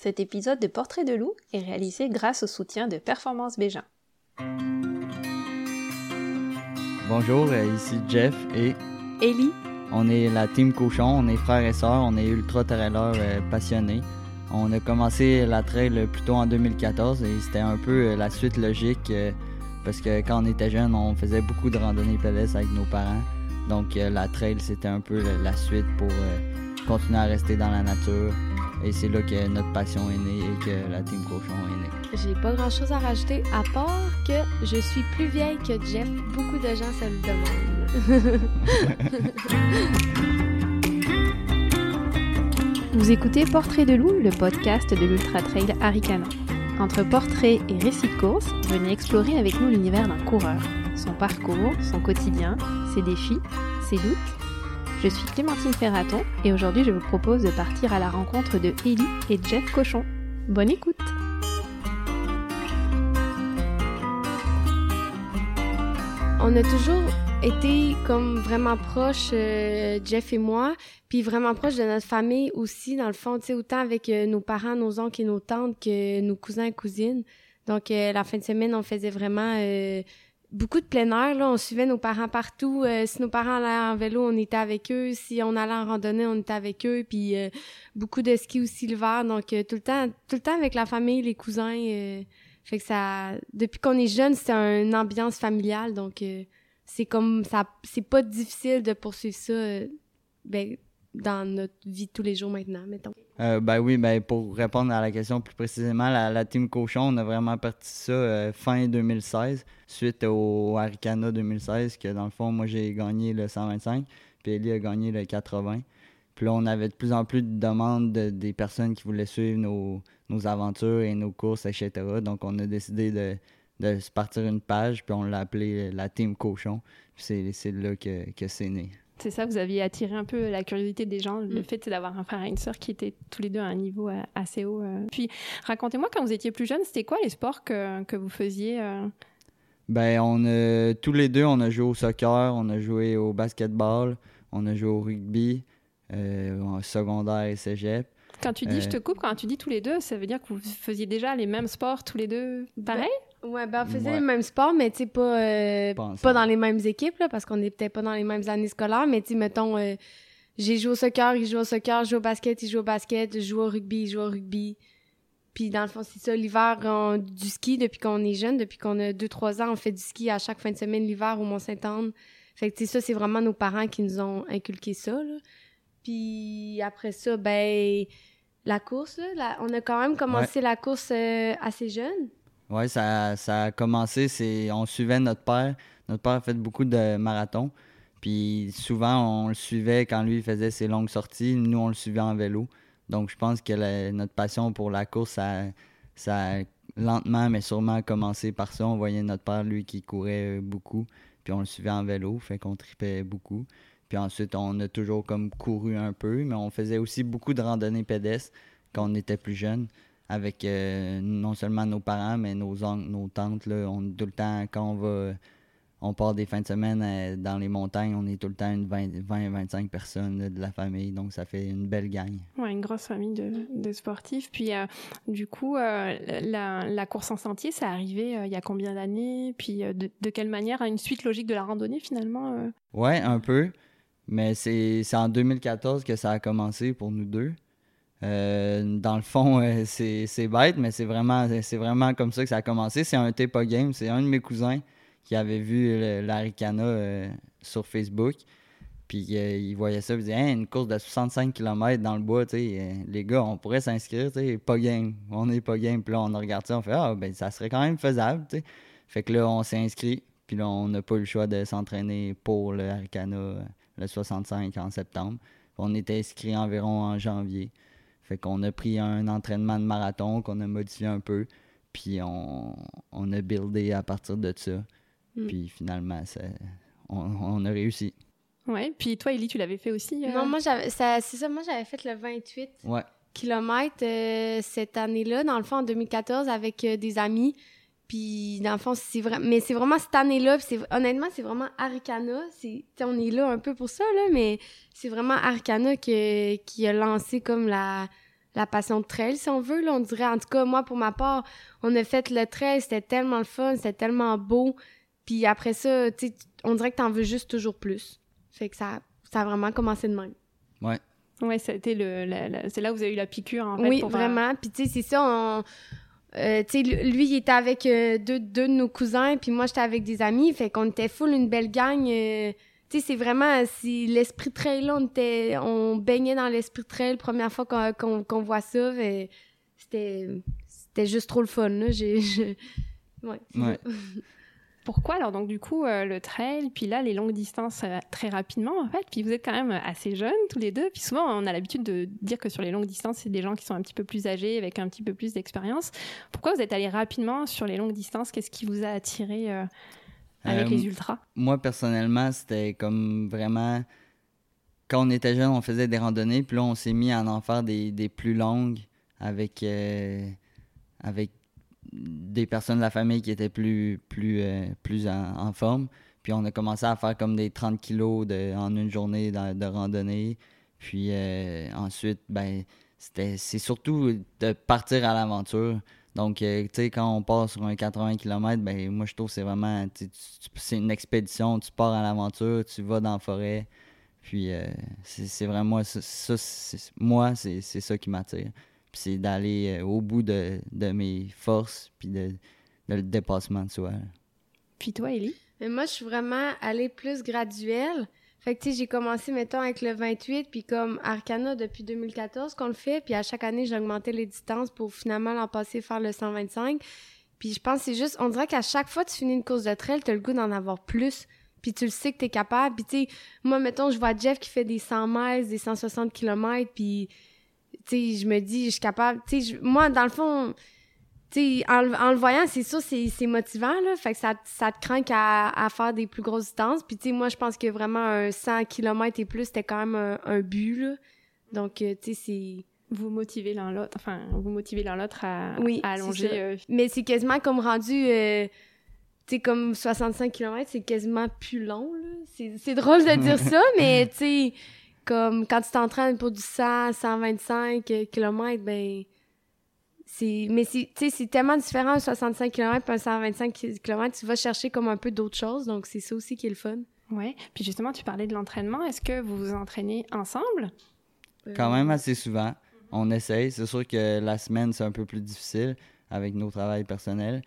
Cet épisode de Portrait de loup est réalisé grâce au soutien de Performance Bégin. Bonjour, euh, ici Jeff et Ellie. On est la team Cochon, on est frères et sœurs, on est ultra trailers euh, passionnés. On a commencé la trail plutôt en 2014 et c'était un peu euh, la suite logique parce que quand on était jeune, on faisait beaucoup de randonnées pédestres avec nos parents. Donc la trail, c'était un peu la suite pour continuer à rester dans la nature. Et c'est là que notre passion est née et que la Team Cochon est née. J'ai pas grand chose à rajouter à part que je suis plus vieille que Jeff. Beaucoup de gens se le demandent. Vous écoutez Portrait de loup, le podcast de l'Ultra Trail Aricana. Entre portrait et récit de course, venez explorer avec nous l'univers d'un coureur, son parcours, son quotidien, ses défis, ses doutes je suis Clémentine Ferraton et aujourd'hui je vous propose de partir à la rencontre de Ellie et Jeff Cochon. Bonne écoute On a toujours été comme vraiment proches, euh, Jeff et moi, puis vraiment proches de notre famille aussi, dans le fond, tu sais, autant avec euh, nos parents, nos oncles et nos tantes que nos cousins et cousines. Donc, euh, la fin de semaine, on faisait vraiment beaucoup de plein air. Là. On suivait nos parents partout. Euh, si nos parents allaient en vélo, on était avec eux. Si on allait en randonnée, on était avec eux. Puis euh, beaucoup de ski aussi l'hiver. Donc euh, tout le temps, tout le temps avec la famille, les cousins. fait que ça, depuis qu'on est jeune, c'est une ambiance familiale. Donc c'est comme ça, c'est pas difficile de poursuivre ça. ben, dans notre vie de tous les jours maintenant, mettons. Euh, ben oui, ben pour répondre à la question plus précisément, la, Team Cochon, on a vraiment parti ça euh, fin 2016, suite au Aricana 2016, que dans le fond, moi j'ai gagné le 125, puis Ellie a gagné le 80. Puis là, on avait de plus en plus de demandes des personnes qui voulaient suivre nos, aventures et nos courses, etc. Donc on a décidé de, de partir une page, puis on l'a appelé la Team Cochon. Puis c'est là que, que c'est né. C'est ça, vous aviez attiré un peu la curiosité des gens, le mm. fait d'avoir un frère et une sœur qui étaient tous les deux à un niveau euh, assez haut. Euh. Puis, racontez-moi, quand vous étiez plus jeune, c'était quoi les sports que, que vous faisiez euh? Ben, on tous les deux, on a joué au soccer, on a joué au basketball, on a joué au rugby, en secondaire et cégep. Quand tu dis je te coupe, quand tu dis tous les deux, ça veut dire que vous faisiez déjà les mêmes sports tous les deux pareil? Ouais, ben on faisait les mêmes sports, mais tu sais, pas, euh, pas, dans les mêmes équipes, là, parce qu'on est peut-être pas dans les mêmes années scolaires, mais tu sais, mettons, euh, j'ai joué au soccer, il joue au soccer, je joue au basket, il joue au basket, je joue au rugby, il joue au rugby. Puis dans le fond, c'est ça, l'hiver, du ski depuis qu'on est jeune, depuis qu'on a 2-3 ans, on fait du ski à chaque fin de semaine l'hiver au Mont-Saint-Anne. Fait que tu sais, ça, c'est vraiment nos parents qui nous ont inculqué ça, là. Puis après ça, ben, la course, là, on a quand même commencé la course euh, assez jeune. Oui, ça, ça a commencé, c'est on suivait notre père. Notre père a fait beaucoup de marathons. Puis souvent, on le suivait quand lui faisait ses longues sorties. Nous, on le suivait en vélo. Donc, je pense que notre passion pour la course, ça, a lentement, mais sûrement commencé par ça. On voyait notre père, lui, qui courait beaucoup. Puis on le suivait en vélo, fait qu'on tripait beaucoup. Puis ensuite, on a toujours comme couru un peu, mais on faisait aussi beaucoup de randonnées pédestres quand on était plus jeune avec euh, non seulement nos parents, mais nos oncles, nos tantes. Là, on, tout le temps, quand on va, on part des fins de semaine euh, dans les montagnes, on est tout le temps une 20-25 personnes de la famille. Donc, ça fait une belle gang. Oui, une grosse famille de, sportifs. Puis, euh, du coup, la, course en sentier, ça arrivé il y a combien d'années? Puis, de, de, quelle manière? Une suite logique de la randonnée, finalement? Oui, un peu. Mais c'est en 2014 que ça a commencé pour nous deux. Euh, dans le fond, euh, c'est bête, mais c'est vraiment, vraiment comme ça que ça a commencé. C'est un Tepa Game. C'est un de mes cousins qui avait vu l'Aricana euh, sur Facebook. Puis il voyait ça, il disait une course de 65 km dans le bois, les gars, on pourrait s'inscrire, pas game. On est pas game. Puis là, on regarde ça, on fait Ah, ben ça serait quand même faisable. Fait que là, on s'est inscrit. Puis là, on n'a pas eu le choix de s'entraîner pour le le 65 en septembre. On était inscrit environ en janvier. Fait qu'on a pris un entraînement de marathon qu'on a modifié un peu, puis on, a buildé à partir de ça. Mm. Puis finalement, on, a réussi. Ouais, puis toi, Ellie, tu l'avais fait aussi? Euh? Non, moi, c'est ça, moi, j'avais fait le 28 km euh, cette année-là, dans le fond, en 2014, avec euh, des amis. Puis, dans le fond, c'est vrai. Mais c'est vraiment cette année-là. Honnêtement, c'est vraiment Arcana. On est là un peu pour ça, là, mais c'est vraiment Arcana qui a lancé comme la, la passion de trail, si on veut. Là, on dirait, en tout cas, moi, pour ma part, on a fait le trail, c'était tellement le fun, c'était tellement beau. Puis après ça, tu on dirait que t'en veux juste toujours plus. Fait que ça, ça a vraiment commencé de même. Ouais. Ouais, c'était le, c'est là où vous avez eu la piqûre, en fait. oui, pour, euh, vraiment. Puis tu sais, c'est ça, on... euh, lui, il était avec euh, deux, deux de nos cousins, puis moi, j'étais avec des amis. Fait qu'on était full une belle gang. euh, tu sais, c'est vraiment... Si l'esprit trail, là, on, était, on baignait dans l'esprit trail. Première fois qu'on voit ça, c'était juste trop le fun, là. J'ai... je- Ouais. c'est Ouais. Pourquoi alors donc du coup euh, le trail, puis là les longues distances euh, très rapidement en fait, puis vous êtes quand même assez jeunes tous les deux, puis souvent on a l'habitude de dire que sur les longues distances c'est des gens qui sont un petit peu plus âgés avec un petit peu plus d'expérience. Pourquoi vous êtes allé rapidement sur les longues distances? Qu'est-ce qui vous a attiré euh, avec les ultras? Moi, personnellement, c'était comme vraiment. Quand on était jeune, on faisait des randonnées, puis là, on s'est mis à en faire des, des plus longues avec, avec des personnes de la famille qui étaient plus, plus, euh, plus en, forme. Puis on a commencé à faire comme des 30 kilos de, en une journée de, randonnée. Puis euh, ensuite, ben, c'est surtout de partir à l'aventure. Donc, euh, tu sais, quand on part sur un 80 km, ben, moi, je trouve que c'est vraiment, c'est une expédition. Tu pars à l'aventure, tu vas dans la forêt. Puis, c'est, vraiment, ça, moi, c'est ça qui m'attire. Puis, c'est d'aller euh, au bout de, de mes forces, puis de, de le dépassement de soi. Puis toi Ellie Mais moi, je suis vraiment allée plus graduelle. Fait que, tu sais, j'ai commencé, mettons, avec le 28, puis comme Arcana depuis 2014 qu'on le fait, puis à chaque année, j'ai augmenté les distances pour finalement l'an passé faire le 125. Puis je pense que c'est juste, on dirait qu'à chaque fois que tu finis une course de trail, t'as le goût d'en avoir plus. Puis tu le sais que t'es capable. Puis tu sais, moi, mettons, je vois Jeff qui fait des 100 miles, des 160 km, puis tu sais, je me dis, je suis capable. Tu sais, je- moi, dans le fond, tu sais, en, le- en le voyant, c'est sûr, c'est c'est motivant, là. Fait que ça, ça te craint à, à faire des plus grosses distances. Puis, tu sais, moi, je pense que vraiment un 100 km et plus, c'était quand même un, un but, là. Donc, euh, tu sais, c'est... Vous motivez l'un l'autre, enfin vous motivez l'un l'autre à, Oui, à c'est allonger. euh, Mais c'est quasiment comme rendu... euh, tu sais, comme 65 km, c'est quasiment plus long, là. C'est c'est drôle de dire ça, mais, tu sais, comme quand tu t'entraînes pour du 100, 125 km, ben... C'est, mais c'est, tu sais, c'est tellement différent un 65 km et un 125 km, tu vas chercher comme un peu d'autres choses, donc c'est ça aussi qui est le fun. Ouais. Puis justement, tu parlais de l'entraînement. Est-ce que vous vous entraînez ensemble? Quand Euh, même assez souvent. On essaye. C'est sûr que la semaine, c'est un peu plus difficile avec nos travails personnels.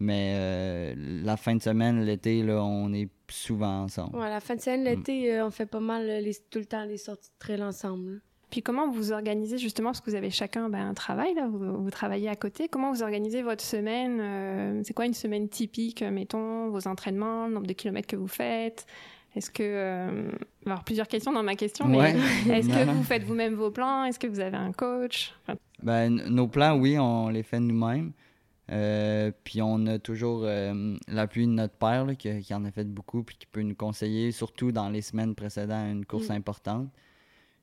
Mais euh, la fin de semaine, l'été, là, on est souvent ensemble. Ouais, la fin de semaine, l'été, euh, on fait pas mal euh, les, tout le temps les sorties de trail ensemble. là. Puis comment vous organisez justement, parce que vous avez chacun ben, un travail, là, vous, vous travaillez à côté, comment vous organisez votre semaine euh, C'est quoi une semaine typique, mettons, vos entraînements, le nombre de kilomètres que vous faites? Est-ce que... euh, il va y avoir plusieurs questions dans ma question, mais Ouais. est-ce que vous faites vous-même vos plans? Est-ce que vous avez un coach? Enfin, Ben, nos plans, oui, on les fait nous-mêmes. Euh, puis on a toujours euh, l'appui de notre père là, qui, qui en a fait beaucoup puis qui peut nous conseiller, surtout dans les semaines précédant une course Mm. importante.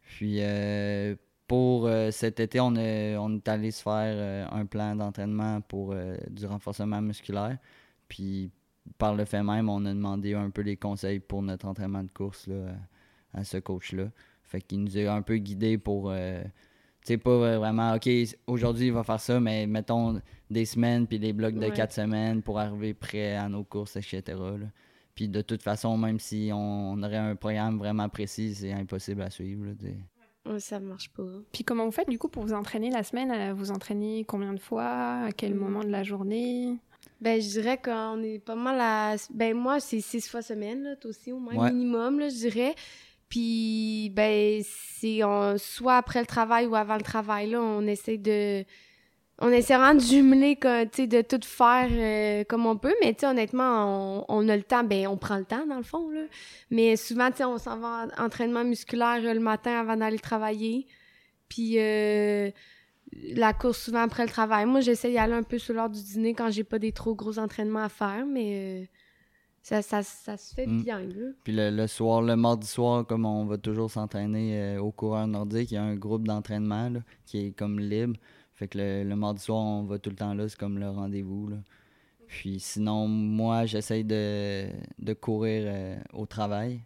Puis euh, pour cet été, on, est- on est allé se faire un plan d'entraînement pour du renforcement musculaire. Puis par le fait même, on a demandé un peu les conseils pour notre entraînement de course là, à ce coach-là. Fait qu'il nous a un peu guidés pour. Tu sais, pas vraiment, OK, aujourd'hui, il va faire ça, mais mettons des semaines puis des blocs de Ouais. quatre semaines pour arriver prêt à nos courses, etc. là. Puis de toute façon, même si on, aurait un programme vraiment précis, c'est impossible à suivre. là. Ouais, ça marche pas. Puis comment vous faites du coup pour vous entraîner la semaine? Euh, Vous entraînez combien de fois? À quel Mm. moment de la journée? Ben, je dirais qu'on est pas mal à... Ben, moi, c'est six fois semaine, là, toi aussi, au moins, Ouais. minimum, là, je dirais. Puis, ben, c'est soit après le travail ou avant le travail, là, on essaie de... On essaie vraiment de jumeler, tu de tout faire euh, comme on peut, mais, tu honnêtement, on, on a le temps, ben, on prend le temps, dans le fond, là. Mais souvent, tu on s'en va en entraînement musculaire euh, le matin avant d'aller travailler. Puis, euh, la course souvent après le travail. Moi, j'essaie d'y aller un peu sur l'heure du dîner quand j'ai pas des trop gros entraînements à faire, mais ça, ça, ça se fait Mm. bien. Puis le, le soir, le mardi soir, comme on va toujours s'entraîner euh, au coureur nordique, il y a un groupe d'entraînement qui est comme libre. Fait que le, le mardi soir, on va tout le temps là, c'est comme le rendez-vous. Puis sinon, moi, j'essaye de, de courir euh, au travail.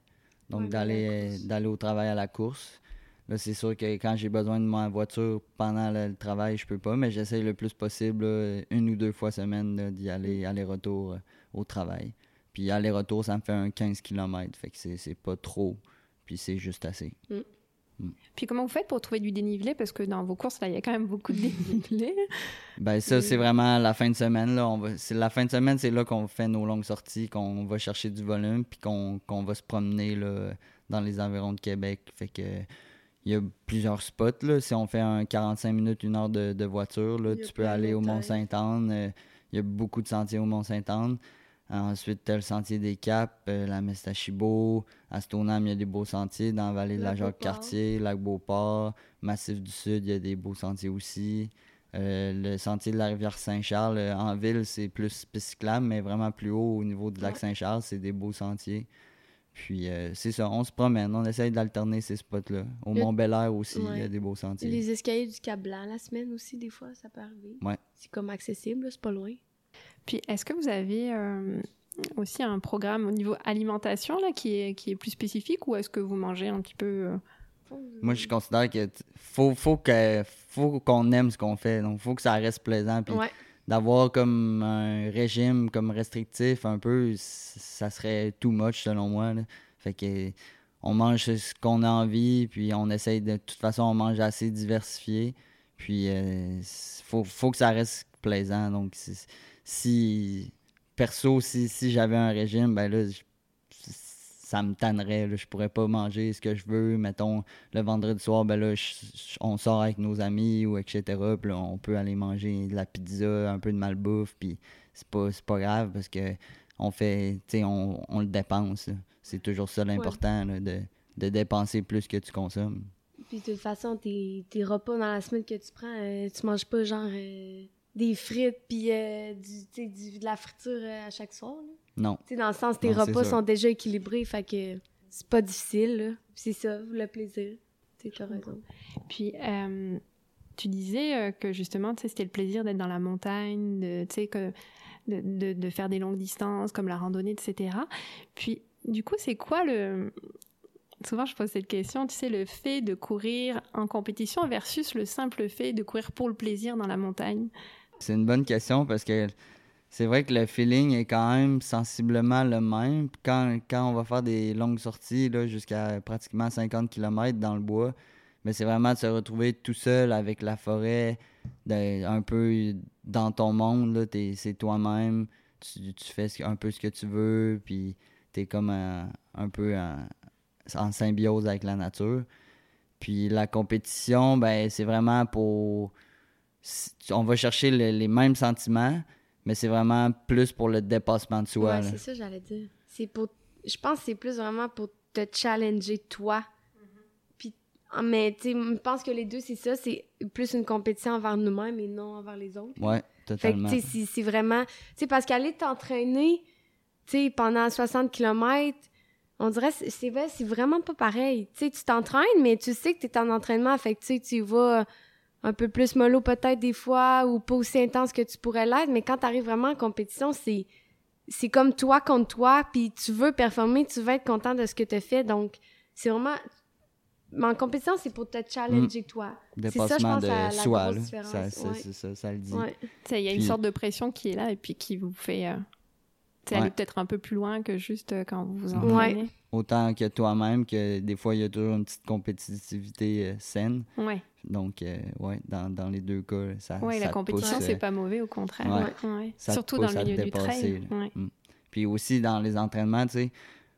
Donc Ouais, d'aller d'aller à la euh, d'aller au travail à la course. Là, c'est sûr que quand j'ai besoin de ma voiture pendant le, le travail, je peux pas, mais j'essaye le plus possible, là, une ou deux fois semaine, d'y aller aller-retour euh, au travail. Puis aller-retour, ça me fait un 15 km, fait que c'est pas trop, puis c'est juste assez. Puis comment vous faites pour trouver du dénivelé? Parce que dans vos courses, là, il y a quand même beaucoup de dénivelé. Ben ça, c'est vraiment la fin de semaine. Là. On va, la fin de semaine, c'est là qu'on fait nos longues sorties, qu'on va chercher du volume, puis qu'on, va se promener là, dans les environs de Québec. Fait que il y a plusieurs spots. Là. Si on fait un 45 minutes, une heure de, de voiture, là, tu peux aller au montagnes. Mont-Sainte-Anne. Euh, Il y a beaucoup de sentiers au Mont-Sainte-Anne. Ensuite, tu as le sentier des Caps, euh, la Mestachibo. À Stoneham, il y a des beaux sentiers. Dans la vallée de la Lac Beauport. Jacques-Cartier, Lac-Beauport. Massif du Sud, il y a des beaux sentiers aussi. Euh, le sentier de la rivière Saint-Charles, euh, en ville, c'est plus cyclable, mais vraiment plus haut au niveau du lac. Saint-Charles, c'est des beaux sentiers. Puis c'est ça, on se promène, on essaye d'alterner ces spots-là. Au Le- Mont-Bel-Air aussi, il y a des beaux sentiers. Les escaliers du Cap Blanc, la semaine aussi, des fois, ça peut arriver. Ouais. C'est comme accessible, c'est pas loin. Puis est-ce que vous avez euh, aussi un programme au niveau alimentation là, qui, est, qui est plus spécifique ou est-ce que vous mangez un petit peu euh, Moi, je considère que faut, faut que faut qu'on aime ce qu'on fait. Donc, faut que ça reste plaisant. Puis Ouais. d'avoir comme un régime comme restrictif un peu, ça serait too much selon moi. là. Fait que on mange ce qu'on a envie, puis on essaye de, de toute façon, on mange assez diversifié. Puis euh, faut, faut que ça reste plaisant. Donc si, perso, si, si j'avais un régime, ben là, je- ça me tannerait. Là. Je pourrais pas manger ce que je veux. Mettons, le vendredi soir, ben là, je- je- on sort avec nos amis ou etc. Puis là, on peut aller manger de la pizza, un peu de malbouffe. Puis c'est pas, c'est pas grave parce que on fait, tu sais, on, on le dépense. C'est toujours ça l'important, de, de dépenser plus que tu consommes. Puis de toute façon, tes, tes repas dans la semaine que tu prends, euh, tu manges pas genre euh, des frites puis euh, du, de la friture euh, à chaque soir. là. Non. Tu sais, dans le sens, tes Non, repas sont déjà équilibrés, fait que c'est pas difficile, C'est ça, le plaisir. Tu sais, t'as raison. Puis, euh, tu disais euh, que justement, tu sais, c'était le plaisir d'être dans la montagne, de, tu sais, que, de, de, de faire des longues distances comme la randonnée, etc. Puis, du coup, c'est quoi le... Souvent, je pose cette question, tu sais, le fait de courir en compétition versus le simple fait de courir pour le plaisir dans la montagne? C'est une bonne question parce que c'est vrai que le feeling est quand même sensiblement le même. Quand, quand on va faire des longues sorties jusqu'à pratiquement 50 km dans le bois, mais c'est vraiment de se retrouver tout seul avec la forêt, un peu dans ton monde. C'est toi-même, tu, tu fais un peu ce que tu veux, puis t'es comme un, un peu en, en symbiose avec la nature. Puis la compétition, ben c'est vraiment pour on va chercher le- les mêmes sentiments, mais c'est vraiment plus pour le dépassement de soi. ouais, là. c'est ça, j'allais dire. C'est pour. Je pense que c'est plus vraiment pour te challenger toi. Puis, ah, mais tu sais, je pense que les deux, c'est ça. C'est plus une compétition envers nous-mêmes et non envers les autres. Ouais, Fait que, totalement. tu sais, c'est- c'est vraiment. Tu sais, parce qu'aller t'entraîner, tu sais, pendant 60 km, on dirait, c'est- c'est vrai, c'est vraiment pas pareil. Tu sais, tu t'entraînes, mais tu sais que t'es en entraînement. Fait que, tu tu vas un peu plus mollo peut-être des fois ou pas aussi intense que tu pourrais l'être. Mais quand t'arrives vraiment en compétition, c'est. C'est comme toi contre toi, puis tu veux performer, tu veux être content de ce que tu fait. Donc, c'est vraiment. Mais en compétition, c'est pour te challenger toi. c'est ça, je Dépassement pense, de la- la soi, grosse là. différence, Ça, ça, ouais. ça, ça le dit. Ouais. Tu Il y a une sorte de pression qui est là et puis qui vous fait euh, tu Ouais. aller peut-être un peu plus loin que juste euh, quand vous vous Ouais. entraînez. Autant que toi-même, que des fois, il y a toujours une petite compétitivité euh, saine. Donc, euh, ouais, dans, dans les deux cas, ça, ça la compétition, c'est euh, pas mauvais, au contraire. Ouais. Ouais. Surtout dans le milieu du trail. Mm. Puis aussi, dans les entraînements, tu sais,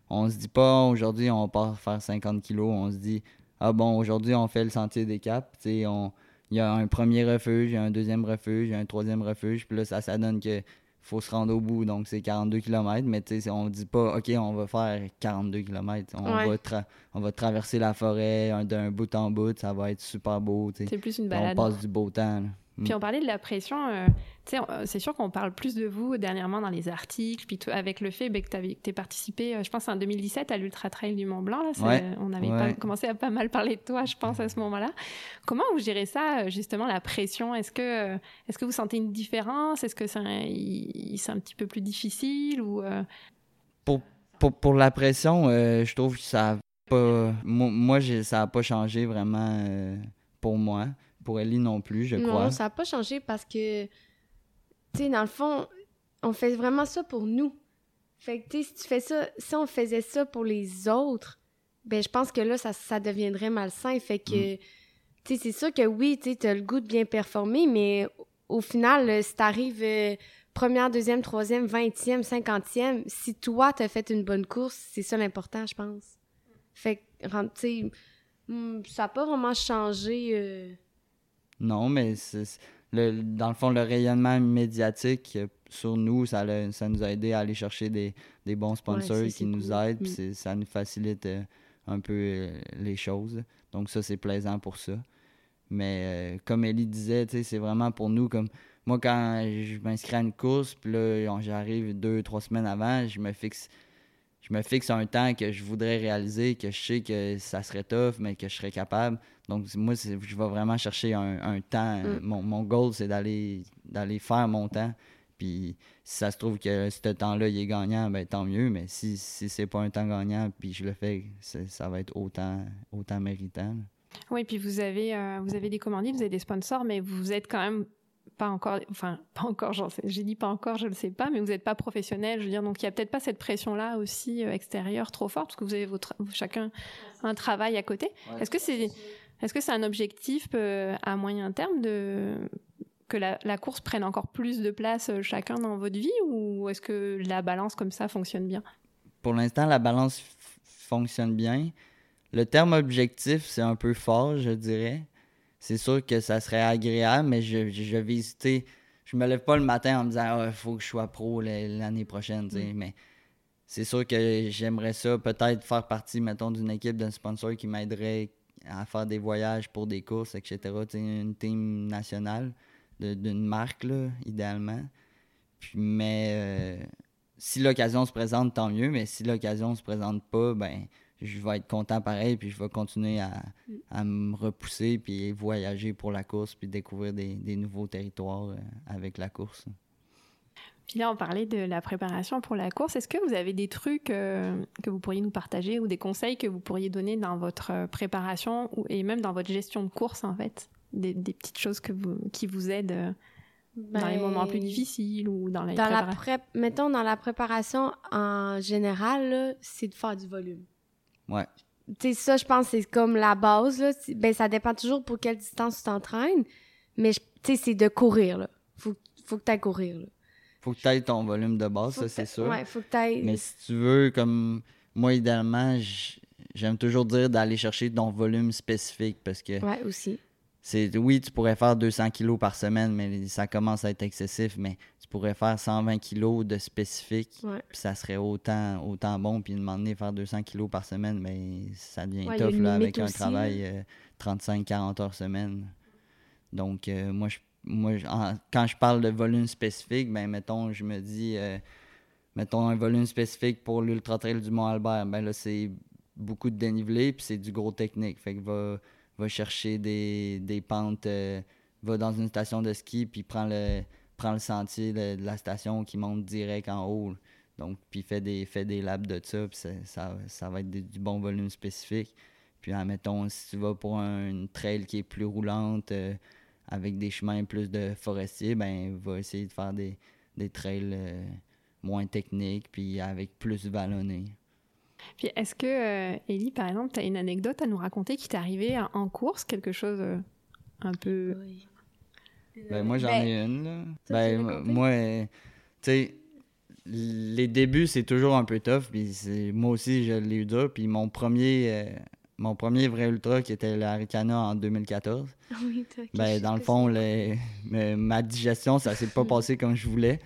on se dit pas, aujourd'hui, on part faire 50 kilos. On se dit, ah bon, aujourd'hui, on fait le sentier des caps. Tu sais, on... il y a un premier refuge, il y a un deuxième refuge, il y a un troisième refuge. Puis là, ça, ça donne que faut se rendre au bout. Donc, c'est 42 km. Mais tu sais, on dit pas, OK, on va faire 42 km. On, Ouais. va, tra- on va traverser la forêt un- d'un bout en bout. Ça va être super beau. C'est plus une On balade. passe du beau temps. là. Puis on parlait de la pression. euh, euh, c'est sûr qu'on parle plus de vous dernièrement dans les articles, puis avec le fait ben, que tu as participé, euh, je pense, en 2017 à l'Ultra Trail du Mont Blanc. Là, c'est- Ouais. On avait Ouais. pas- commencé à pas mal parler de toi, je pense, à ce moment-là. Comment vous gérez ça, justement, la pression? Est-ce que, vous sentez une différence? Est-ce que c'est un, petit peu plus difficile ou euh, pour, pour, pour la pression, euh, je trouve que ça Pas, moi, moi, j'ai- ça n'a pas changé vraiment euh, pour moi. Pour Ellie non plus, je crois. Non, ça n'a pas changé parce que, tu sais, dans le fond, on fait vraiment ça pour nous. Fait que, tu sais, si tu fais ça, si on faisait ça pour les autres, ben, je pense que là, ça, ça deviendrait malsain. Fait que, Mm. tu sais, c'est sûr que oui, tu as le goût de bien performer, mais au final, euh, si t'arrives euh, première, deuxième, troisième, vingtième, cinquantième, si toi, t'as fait une bonne course, c'est ça l'important, je pense. Fait que, tu sais, hmm, ça n'a pas vraiment changé. euh, Non, mais le, dans le fond, le rayonnement médiatique euh, sur nous, ça, nous a aidé à aller chercher des, des bons sponsors qui nous cool. aident, puis Mm. ça nous facilite euh, un peu euh, les choses. Donc ça, c'est plaisant pour ça. Mais euh, comme Ellie disait, c'est vraiment pour nous comme moi quand je m'inscris à une course, puis là j'arrive deux, trois semaines avant, je me fixe je me fixe un temps que je voudrais réaliser, que je sais que ça serait tough, mais que je serais capable. Donc, moi, je vais vraiment chercher un, un temps. Mm. Mon, mon goal, c'est d'aller d'aller faire mon temps. Puis, si ça se trouve que ce temps-là, il est gagnant, ben tant mieux. Mais si, si c'est pas un temps gagnant, puis je le fais, ça va être autant, autant méritant. là. Oui, puis vous avez, euh, vous avez des commandites, vous avez des sponsors, mais vous êtes quand même pas encore, enfin, pas encore, j'ai dit pas encore, je le sais pas, mais vous n'êtes pas professionnel, je veux dire, donc il y a peut-être pas cette pression-là aussi euh, extérieure trop forte, parce que vous avez votre, chacun un travail à côté. Est-ce que c'est, est-ce que c'est un objectif euh, à moyen terme de que la, la course prenne encore plus de place euh, chacun dans votre vie, ou est-ce que la balance comme ça fonctionne bien? Pour l'instant, la balance fonctionne bien. Le terme objectif, c'est un peu fort, je dirais. C'est sûr que ça serait agréable, mais je, je, je vise, je me lève pas le matin en me disant, il faut que je sois pro l'année prochaine, sais, mais c'est sûr que j'aimerais ça, peut-être faire partie, mettons, d'une équipe d'un sponsor qui m'aiderait à faire des voyages pour des courses, etc. Une team nationale d'une marque, là, idéalement. Puis, mais euh, si l'occasion se présente, tant mieux, mais si l'occasion se présente pas, ben je vais être content pareil, puis je vais continuer à, à me repousser, puis voyager pour la course, puis découvrir des, des nouveaux territoires euh, avec la course. Puis là, on parlait de la préparation pour la course. Est-ce que vous avez des trucs euh, que vous pourriez nous partager ou des conseils que vous pourriez donner dans votre euh, préparation ou, et même dans votre gestion de course, en fait? Des, des petites choses que vous, qui vous aident euh, dans les ben, moments plus difficiles ou dans les Dans la prép, mettons, dans la préparation en général, c'est de faire du volume. Ouais. Tu sais, ça, je pense, c'est comme la base, là. Ben, ça dépend toujours pour quelle distance tu t'entraînes, mais, tu sais, c'est de courir, là. Faut, faut que tu ailles courir, là. Faut que tu aies ton volume de base, Faut ça c'est sûr. Ouais, faut que tu ailles... Mais si tu veux, comme moi, idéalement, j'aime toujours dire d'aller chercher ton volume spécifique parce que Ouais, aussi. c'est oui, tu pourrais faire 200 kilos par semaine, mais ça commence à être excessif. Mais tu pourrais faire 120 kilos de spécifique, puis ça serait autant, autant bon. Puis demander faire 200 kilos par semaine, mais ça devient Ouais, tough là, avec un travail euh, 35-40 heures semaine. Donc, euh, moi, je, moi je- en- quand je parle de volume spécifique, ben mettons, je me dis, euh, mettons un volume spécifique pour l'Ultra Trail du Mont-Albert, ben là, c'est beaucoup de dénivelé, puis c'est du gros technique. Fait que va, va chercher des, des pentes, euh, va dans une station de ski, puis prend le, prend le sentier de, de la station qui monte direct en haut. Donc, puis fait des, fait des laps de ça, puis ça, ça va être des- du bon volume spécifique. Puis, admettons, si tu vas pour un- une trail qui est plus roulante, euh, avec des chemins plus de forestiers, ben, va essayer de faire des, des trails euh, moins techniques, puis avec plus vallonnés. Puis est-ce que, euh, Ellie, par exemple, tu as une anecdote à nous raconter qui t'est arrivée en- en course, quelque chose euh, un peu... Oui. Ben, moi, j'en ai une, là. Ben, moi- euh, tu sais, les débuts, c'est toujours un peu tough. Puis moi aussi, je l'ai eu dur. Puis mon premier, euh, mon premier vrai ultra, qui était l'Aricana en 2014, Oui, ben, dans le fond, le- me- ma digestion, ça s'est pas passé comme je voulais.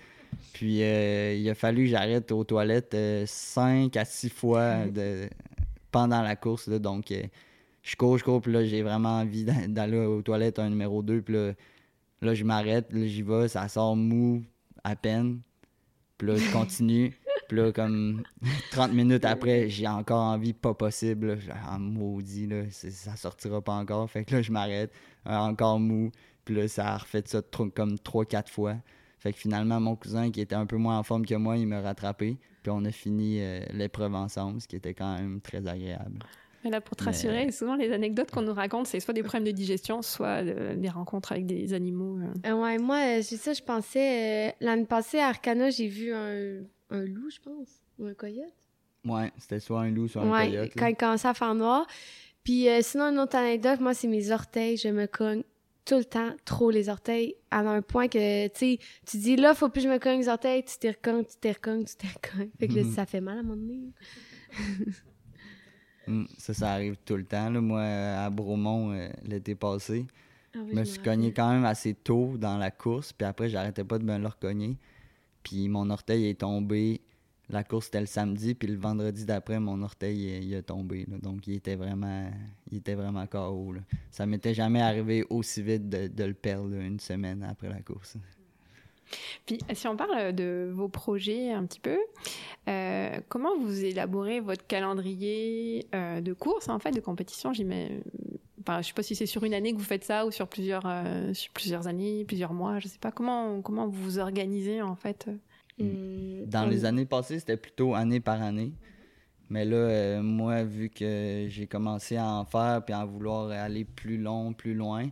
Puis euh, il a fallu que j'arrête aux toilettes 5 à 6 fois de- pendant la course. là. donc, euh, je cours, je cours, puis là, j'ai vraiment envie d'a- d'aller aux toilettes, un numéro 2. Puis là, là, je m'arrête, là, j'y vais, ça sort mou à peine. Puis là, je continue. Puis là, comme 30 minutes après, j'ai encore envie, pas possible. là. Ah, maudit, là, ça sortira pas encore. Fait que là, je m'arrête, euh, encore mou. Puis là, ça a refait ça comme 3-4 fois. Fait que finalement, mon cousin, qui était un peu moins en forme que moi, il m'a rattrapé. Puis on a fini euh, l'épreuve ensemble, ce qui était quand même très agréable. Mais là, pour te rassurer, souvent les anecdotes qu'on nous raconte, c'est soit des problèmes de digestion, soit euh, des rencontres avec des animaux. euh. Euh, ouais, moi, euh, c'est ça, je pensais. euh, L'année passée, à Arcana, j'ai vu un, un loup, je pense. Ou un coyote. Ouais, c'était soit un loup, soit un ouais, coyote. quand là. il commençait à faire noir. Puis euh, sinon, une autre anecdote, moi, c'est mes orteils. Je me cogne tout le temps trop les orteils à un point que, tu sais, tu dis là, faut plus que je me cogne les orteils, tu t'y recognes, tu t'y recognes, tu t'y recognes. Fait que là, ça fait mal à moment donné. Mm, ça, ça arrive tout le temps. Là. Moi, à Bromont, euh, l'été passé, Ah oui, je me suis cogné quand même assez tôt dans la course, puis après, j'arrêtais pas de me le recogner. Puis mon orteil est tombé. La course, c'était le samedi, puis le vendredi d'après, mon orteil, il, il a tombé. là. Donc, il était vraiment, il était vraiment KO. là. Ça m'était jamais arrivé aussi vite de, de le perdre là, une semaine après la course. Puis, si on parle de vos projets un petit peu, euh, comment vous élaborez votre calendrier euh, de course, en fait, de compétition j'imagine- Enfin, je sais pas si c'est sur une année que vous faites ça ou sur plusieurs, euh, sur plusieurs années, plusieurs mois, je sais pas. Comment, comment vous vous organisez, en fait? Hum, Dans les années passées, c'était plutôt année par année. Mais là, euh, moi, vu que j'ai commencé à en faire puis à vouloir aller plus long, plus loin,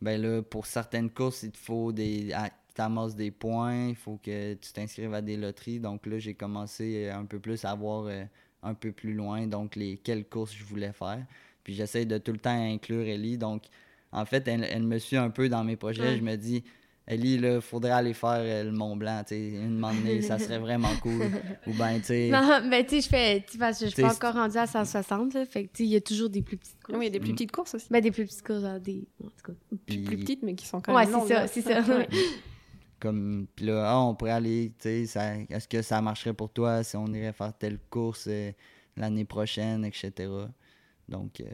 ben là, pour certaines courses, il te faut des. à- t'amasses des points, il faut que tu t'inscrives à des loteries. Donc là, j'ai commencé un peu plus à voir euh, un peu plus loin, donc les quelles courses je voulais faire. Puis j'essaie de tout le temps inclure Ellie. Donc, en fait, elle, elle me suit un peu dans mes projets. Ouais. Je me dis, Ellie, là, faudrait aller faire euh, le Mont Blanc, tu sais, une année, ça serait vraiment cool. Ou ben, tu sais. Non, mais tu sais, je fais. tu sais, Parce que je suis pas encore rendue à 160, là. Fait que, tu sais, il y a toujours des plus petites courses. Oui, il y a des plus petites courses aussi. Ben, des plus petites courses, genre des. En tout cas. Plus, Puis- plus petites, mais qui sont quand Ouais, même c'est longues, ça, c'est ça. Ouais. Comme, puis là, ah, on pourrait aller, tu sais, est-ce que ça marcherait pour toi si on irait faire telle course euh, l'année prochaine, etc. Donc, euh,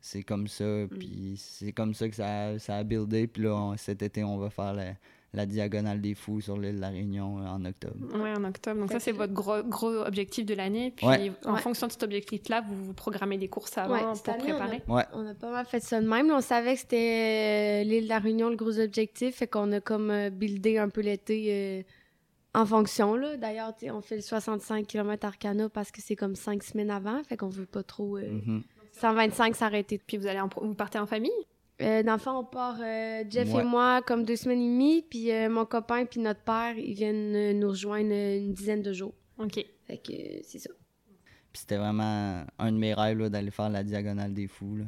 c'est comme ça, Mm. puis c'est comme ça que ça, ça a buildé. Puis là, on- cet été, on va faire la, la Diagonale des Fous sur l'île de la Réunion euh, en octobre. Ouais, en octobre. Donc ça, c'est votre gros, gros objectif de l'année. Puis Ouais. en Ouais. fonction de cet objectif-là, vous, vous programmez des courses avant Ouais, pour année, on a- préparer. Ouais, On a pas mal fait ça de même. On savait que c'était euh, l'île de la Réunion le gros objectif, fait qu'on a comme euh, buildé un peu l'été euh, en fonction. là. D'ailleurs, tu sais, on fait le 65 km Arcana parce que c'est comme cinq semaines avant, fait qu'on veut pas trop. euh, mhm. 125 s'arrêter. Puis vous allez en vous partez en famille? Euh, dans le fond, on part euh, Jeff Ouais. et moi comme deux semaines et demie, puis euh, mon copain puis notre père, ils viennent euh, nous rejoindre une dizaine de jours. Ok. Fait que euh, c'est ça. Puis c'était vraiment un de mes rêves d'aller faire la Diagonale des Fous.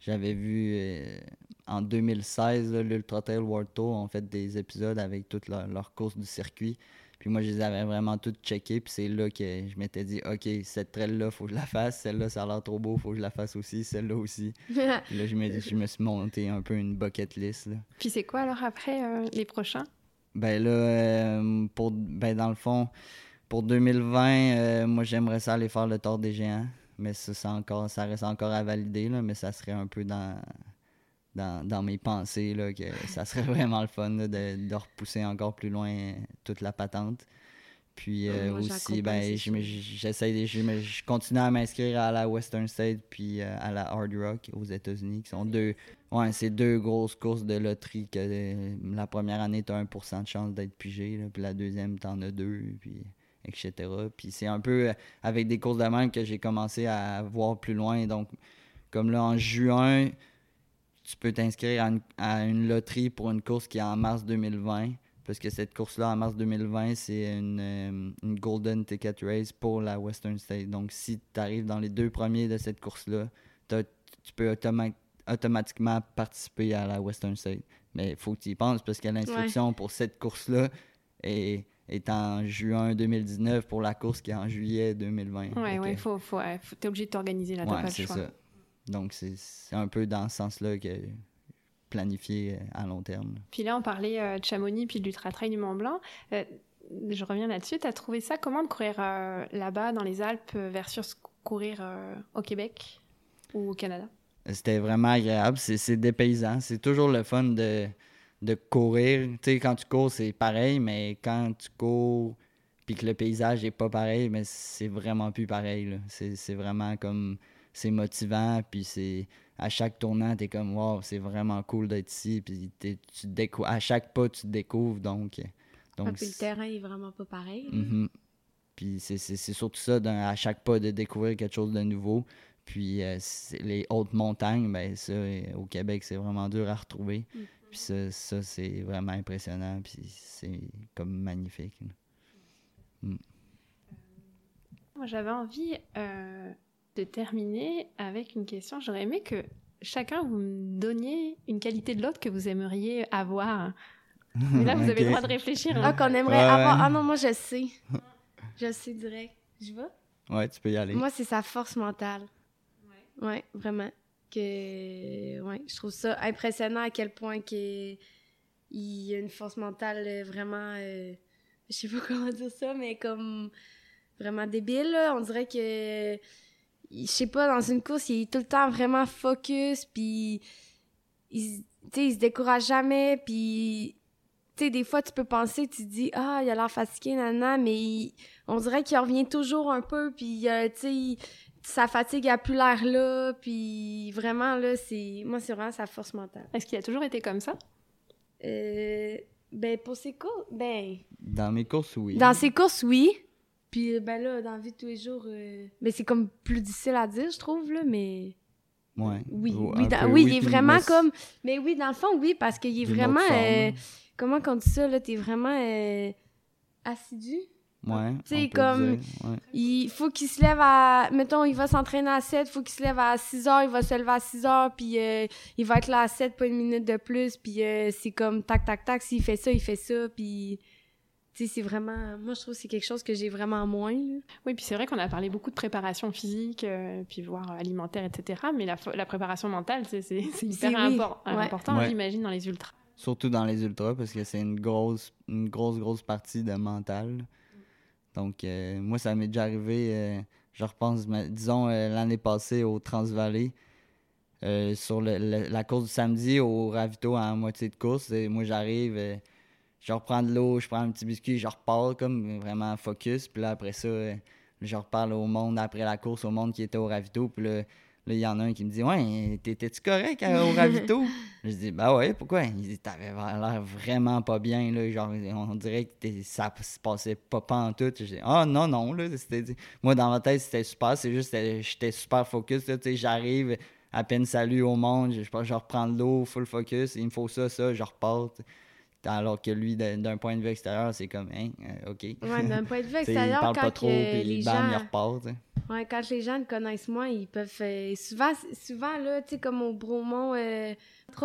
J'avais vu euh, en 2016 là, l'Ultra Trail World Tour ont fait des épisodes avec toutes leurs leurs courses du circuit. Puis moi, je les avais vraiment toutes checkées. Puis c'est là que je m'étais dit, OK, cette trail-là, faut que je la fasse. Celle-là, ça a l'air trop beau, faut que je la fasse aussi. Celle-là aussi. Puis là, je me, je me suis monté un peu une bucket list. Là. Puis c'est quoi alors après euh, les prochains? Ben là, euh, pour, ben dans le fond, pour 2020, euh, moi j'aimerais ça aller faire le Tour des Géants. Mais ça, encore, ça reste encore à valider, là, mais ça serait un peu dans, dans, dans mes pensées là, que ça serait vraiment le fun là, de, de repousser encore plus loin euh, toute la patente. Puis Ah, euh, moi, aussi, ben, j'essaie, de- je, je continue à m'inscrire à la Western State puis euh, à la Hard Rock aux États-Unis, qui sont deux, ouais, c'est deux grosses courses de loterie que la première année, tu as 1% de chance d'être pigé, là, puis la deuxième, tu en as deux, puis etc. Puis c'est un peu avec des courses de même que j'ai commencé à voir plus loin. Donc, comme là, en juin, tu peux t'inscrire à une, à une loterie pour une course qui est en mars 2020. Parce que cette course-là, en mars 2020, c'est une, euh, une Golden Ticket Race pour la Western State. Donc, si tu arrives dans les deux premiers de cette course-là, tu peux automa- automatiquement participer à la Western State. Mais il faut que tu y penses parce que l'inscription pour cette course-là est, est en juin 2019 pour la course qui est en juillet 2020. Ouais, Fait ouais, que- faut, faut, t'es obligé de t'organiser là, Ouais, c'est ça. Donc, c'est un peu dans ce sens-là que planifier euh, à long terme. Puis là, on parlait euh, de Chamonix puis de l'Ultra Trail du Mont Blanc. Euh, je reviens là-dessus. Tu as trouvé ça comment de courir euh, là-bas dans les Alpes versus courir au Québec ou au Canada? C'était vraiment agréable. C'est dépaysant. C'est toujours le fun de, de courir. Tu sais, quand tu cours, c'est pareil, mais quand tu cours puis que le paysage est pas pareil, mais c'est vraiment plus pareil. c'est vraiment comme... C'est motivant, puis c'est... À chaque tournant, t'es comme, wow, c'est vraiment cool d'être ici, puis t'es- tu décou- à chaque pas, tu te découvres, donc... donc Ah, puis le terrain est vraiment pas pareil. là. Mhm. Puis c'est- c'est c'est surtout ça, à chaque pas, de découvrir quelque chose de nouveau. Puis euh, les hautes montagnes, ben ça, euh, au Québec, c'est vraiment dur à retrouver. Mm. Puis ça, ça, c'est vraiment impressionnant. Puis c'est comme magnifique. là. Moi, j'avais envie euh, de terminer avec une question. J'aurais aimé que chacun vous me donniez une qualité de l'autre que vous aimeriez avoir. Mais là, vous avez le droit de réfléchir. hein. Ah, qu'on aimerait Ouais, avoir. ouais. Ah non, moi, je sais. Je sais direct. Je vais? Ouais, tu peux y aller. Moi, c'est sa force mentale. Ouais. vraiment. Que, ouais, je trouve ça impressionnant à quel point que il a une force mentale euh, vraiment, euh, je sais pas comment dire ça, mais comme vraiment débile. là. On dirait que, je sais pas, dans une course, il est tout le temps vraiment focus, puis il, s- tu sais, il se décourage jamais, puis tu sais, des fois, tu peux penser, tu te dis, ah, il a l'air fatigué, nana, mais il- on dirait qu'il revient toujours un peu, puis, euh, tu sais, sa fatigue a plus l'air là, puis vraiment, là, c'est... Moi, c'est vraiment sa force mentale. Est-ce qu'il a toujours été comme ça? Euh, ben, pour ses courses, ben... Dans mes courses, oui. Dans ses courses, oui. Puis, euh, ben là, dans la vie de tous les jours, euh, ben, c'est comme plus difficile à dire, je trouve, là, mais... Ouais. Oui, Ou oui, un dans- peu, oui, il est vraiment mais comme... Mais oui, dans le fond, oui, parce qu'il est vraiment... euh, comment qu'on dit ça, là? T'es vraiment euh, assidu. Ouais. tu sais, comme- dire, ouais. Il faut qu'il se lève à... Mettons, il va s'entraîner à 7, faut qu'il se lève à 6 heures, il va se lever à 6 heures, puis euh, il va être là à 7, pas une minute de plus, puis euh, c'est comme tac, tac, tac, s'il fait ça, il fait ça, puis... C'est vraiment... Moi, je trouve que c'est quelque chose que j'ai vraiment moins, là. Oui, puis c'est vrai qu'on a parlé beaucoup de préparation physique, euh, puis voire alimentaire, etc. Mais la, la préparation mentale, c'est hyper oui, important, Ouais. j'imagine, dans les ultras. Surtout dans les ultras, parce que c'est une grosse, une grosse, grosse partie de mental. Donc, euh, moi, ça m'est déjà arrivé, euh, je repense, mais, disons, euh, l'année passée au Transvalley, euh, sur le- le- la course du samedi au ravito à moitié de course. Et moi, j'arrive, euh, je reprends de l'eau, je prends un petit biscuit, je repars comme vraiment focus. Puis là, après ça, euh, je reparle au monde après la course, au monde qui était au ravito. Puis là, il y en a un qui me dit Ouais, t'étais-tu correct euh, au ravito? Je dis Bah ouais, pourquoi? Il dit T'avais l'air vraiment pas bien, là. Genre, on dirait que ça se passait pas en tout. Je dis Ah non, non, là. C'était, moi, dans ma tête, c'était super. C'est juste que j'étais super focus, là. Tu sais, j'arrive, à peine salut au monde, je, je reprends de l'eau, full focus. Il me faut ça, ça, je repars. Alors que lui, d'un point de vue extérieur, c'est comme, hein, euh, OK. Ouais, d'un point de vue sais, il extérieur, parle quand pas trop, puis les bam, il gens... repart. tu sais. Ouais, quand les gens le connaissent moins, ils peuvent. euh, souvent, souvent, là, tu sais, comme au Bromont, euh,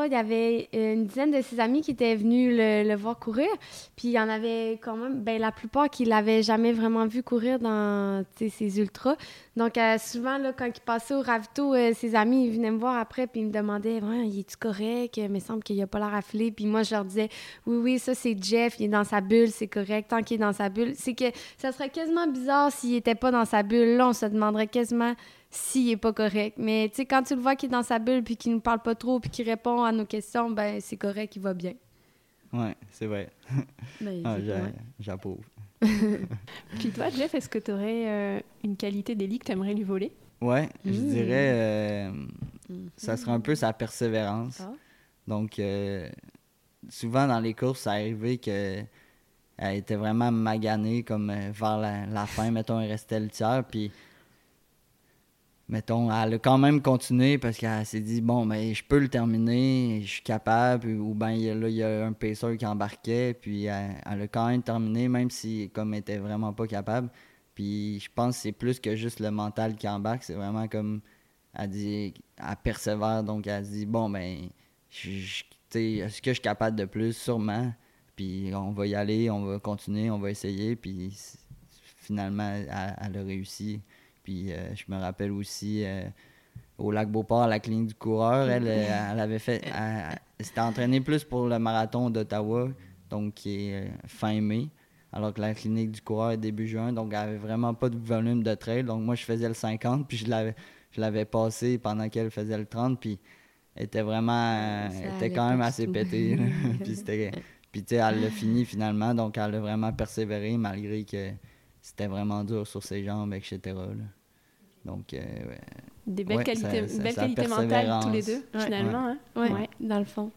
il y avait euh, une dizaine de ses amis qui étaient venus le, voir courir. Puis il y en avait quand même, ben, la plupart qui l'avaient jamais vraiment vu courir dans ses ultras. Donc, euh, souvent, là, quand il passait au ravito, euh, ses amis venaient me voir après, puis ils me demandaient ouais, Il est-tu correct? Il me semble qu'il a pas l'air afflé. Puis moi, je leur disais Oui, oui, ça, c'est Jeff, il est dans sa bulle, c'est correct. Tant qu'il est dans sa bulle, c'est que ça serait quasiment bizarre s'il était pas dans sa bulle. Là, on se demanderait quasiment s'il est pas correct. Mais tu sais, quand tu le vois qu'il est dans sa bulle, puis qu'il nous parle pas trop, puis qu'il répond à nos questions, ben c'est correct, il va bien. Ouais, c'est vrai. Ben, Ah. J'approuve. Puis toi, Jeff, est-ce que tu aurais une qualité d'élite que tu aimerais lui voler? Ouais, je Mm. dirais, euh, Mhm. ça serait un peu sa persévérance. Ah. Donc, euh, souvent dans les courses, ça arrivait que elle était vraiment maganée, comme euh, vers la, la fin, mettons, il restait le tiers, puis mettons, elle a quand même continué parce qu'elle s'est dit, bon, mais je peux le terminer, je suis capable, ou a- là, il y a un pacer qui embarquait, puis elle, a quand même terminé, même si, comme elle était vraiment pas capable. Puis je pense que c'est plus que juste le mental qui embarque, c'est vraiment comme, elle dit, elle persévère, donc elle dit, bon, ben, je- je- est-ce que je suis capable de plus? Sûrement. Puis on va y aller, on va continuer, on va essayer. Puis finalement, elle a réussi. Puis euh, je me rappelle aussi euh, au lac Beauport, à la clinique du coureur, elle, euh, elle avait fait. Elle, elle s'était entraînée plus pour le marathon d'Ottawa, donc qui est fin mai. Alors que la clinique du coureur est début juin, donc elle avait vraiment pas de volume de trail. Donc moi, je faisais le 50, puis je l'avais, je l'avais passé pendant qu'elle faisait le 30, puis elle était vraiment. elle était quand même assez pétée. puis c'était. Puis tu sais, elle l'a fini finalement, donc elle a vraiment persévéré malgré que c'était vraiment dur sur ses jambes, etc. là. Donc, euh, ouais. Des belles Ouais, qualités, ça- ça- belles qualités mentales tous les deux. Ouais. finalement. hein. Ouais, Ouais. dans le fond.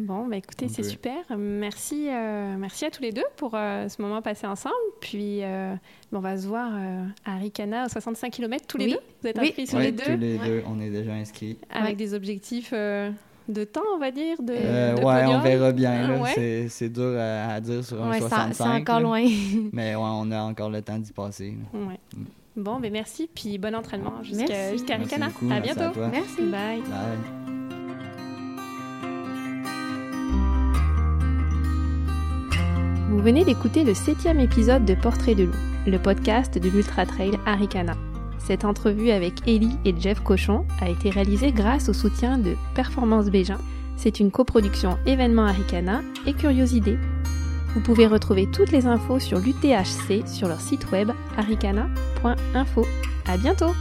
Bon, bah écoutez, c'est super. Merci, euh, merci à tous les deux pour euh, ce moment passé ensemble. Puis, euh, on va se voir euh, à Ricana, à 65 km tous les Oui. deux? Vous êtes Oui. inscrits sur Ouais, les deux, tous les Ouais. deux, on est déjà inscrits. avec Ouais. des objectifs euh, de temps, on va dire. De, Euh, de ouais, on verra bien. là. Ouais. C'est- C'est dur à, à dire sur un Ouais, ça- 65. c'est encore là. loin. Mais ouais, on a encore le temps d'y passer. Ouais. Bon, ben merci, puis bon entraînement jusqu'à Merci Ricana. beaucoup, à merci bientôt. Merci. Bye. Bye. Vous venez d'écouter le septième épisode de Portrait de loup, le podcast de l'Ultra Trail Aricana. Cette entrevue avec Ellie et Jeff Cochon a été réalisée grâce au soutien de Performance Bégin. C'est une coproduction événement Aricana et Curiosité. Vous pouvez retrouver toutes les infos sur l'UTHC sur leur site web aricana.info. À bientôt!